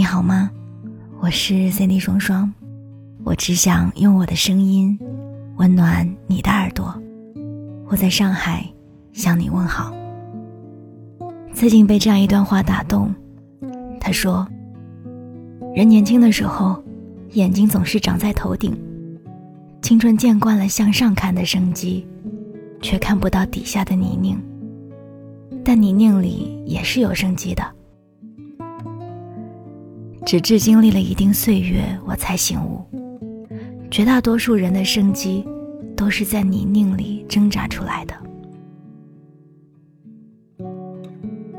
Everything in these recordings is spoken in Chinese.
你好吗？我是 Cindy 双双，我只想用我的声音温暖你的耳朵。我在上海向你问好。最近被这样一段话打动，他说：“人年轻的时候，眼睛总是长在头顶，青春见惯了向上看的生机，却看不到底下的泥泞。但泥泞里也是有生机的。”直至经历了一定岁月，我才醒悟，绝大多数人的生机，都是在泥泞里挣扎出来的。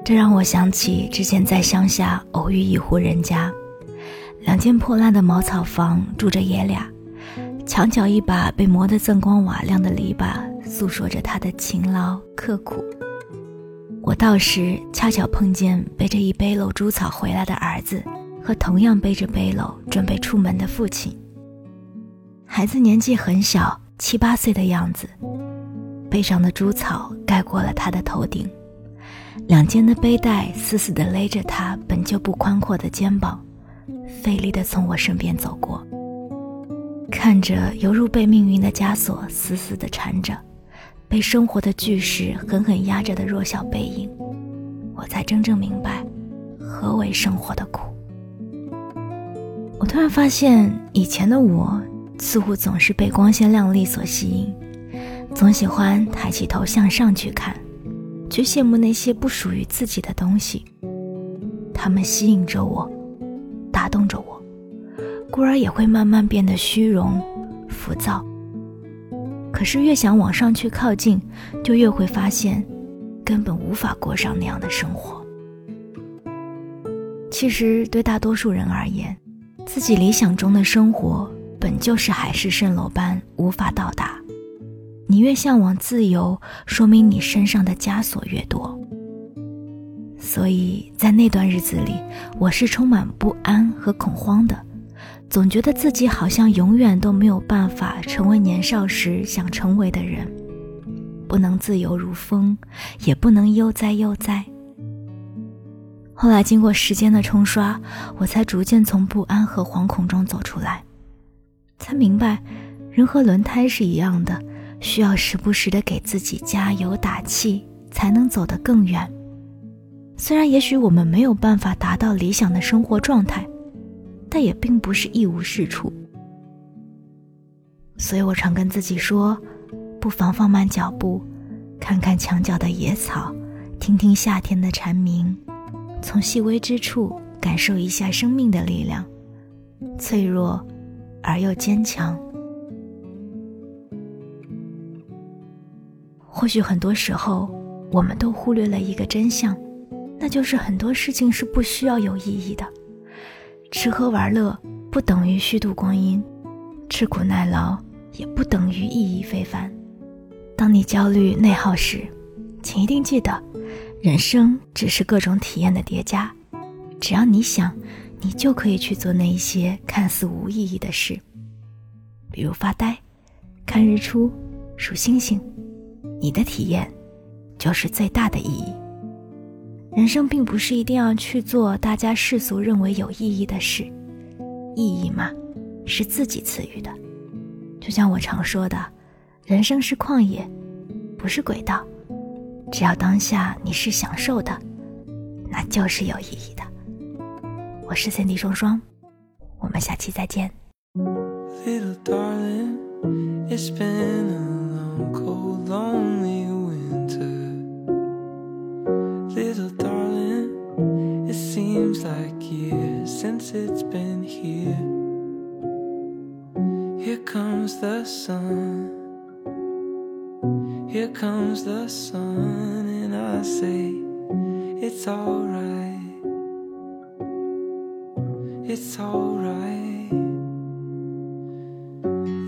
这让我想起之前在乡下偶遇一户人家，两间破烂的茅草房，住着爷俩，墙角一把被磨得锃光瓦亮的篱笆，诉说着他的勤劳刻苦。我到时恰巧碰见背着一背篓猪草回来的儿子。和同样背着背篓准备出门的父亲。孩子年纪很小，七八岁的样子，背上的猪草盖过了他的头顶，两肩的背带死死地勒着他本就不宽阔的肩膀，费力地从我身边走过。看着犹如被命运的枷锁死死地缠着，被生活的巨石狠狠压着的弱小背影，我才真正明白，何为生活的苦。我突然发现，以前的我似乎总是被光鲜亮丽所吸引，总喜欢抬起头向上去看，去羡慕那些不属于自己的东西。它们吸引着我，打动着我，故而也会慢慢变得虚荣、浮躁。可是越想往上去靠近，就越会发现，根本无法过上那样的生活。其实，对大多数人而言，自己理想中的生活本就是海市蜃楼般无法到达，你越向往自由，说明你身上的枷锁越多。所以在那段日子里，我是充满不安和恐慌的，总觉得自己好像永远都没有办法成为年少时想成为的人，不能自由如风，也不能悠哉悠哉。后来经过时间的冲刷，我才逐渐从不安和惶恐中走出来，才明白，人和轮胎是一样的，需要时不时的给自己加油打气，才能走得更远。虽然也许我们没有办法达到理想的生活状态，但也并不是一无是处。所以我常跟自己说，不妨放慢脚步，看看墙角的野草，听听夏天的蝉鸣。从细微之处感受一下生命的力量，脆弱而又坚强。或许很多时候，我们都忽略了一个真相，那就是很多事情是不需要有意义的。吃喝玩乐不等于虚度光阴，吃苦耐劳也不等于意义非凡。当你焦虑内耗时，请一定记得。人生只是各种体验的叠加，只要你想，你就可以去做那一些看似无意义的事，比如发呆、看日出、数星星。你的体验就是最大的意义。人生并不是一定要去做大家世俗认为有意义的事，意义嘛，是自己赐予的。就像我常说的，人生是旷野，不是轨道。只要当下你是享受的，那就是有意义的。我是三 D 双双，我们下期再见。Here comes the sun, and I say, It's alright. It's alright.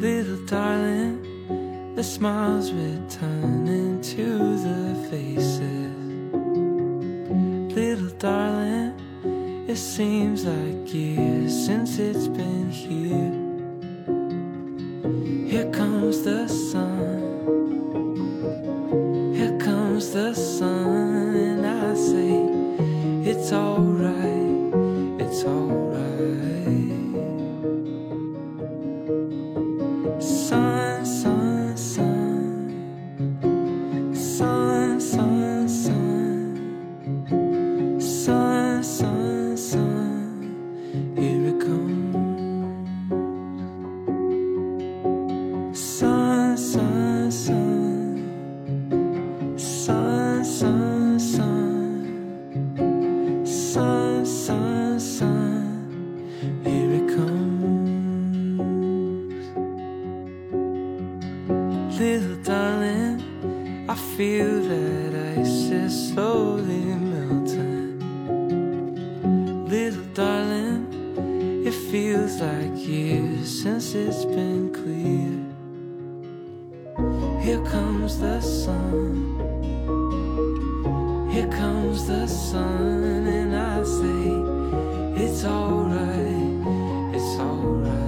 Little darling, the smiles returning to the faces. Little darling, it seems like years since it's been here. Here comes the sun sun, sun, sun, here it comes. Little darling, I feel that ice is slowly melting. Little darling, it feels like years since it's been clear. Here comes the sun. Here comes the sun, and I say, It's alright, it's alright.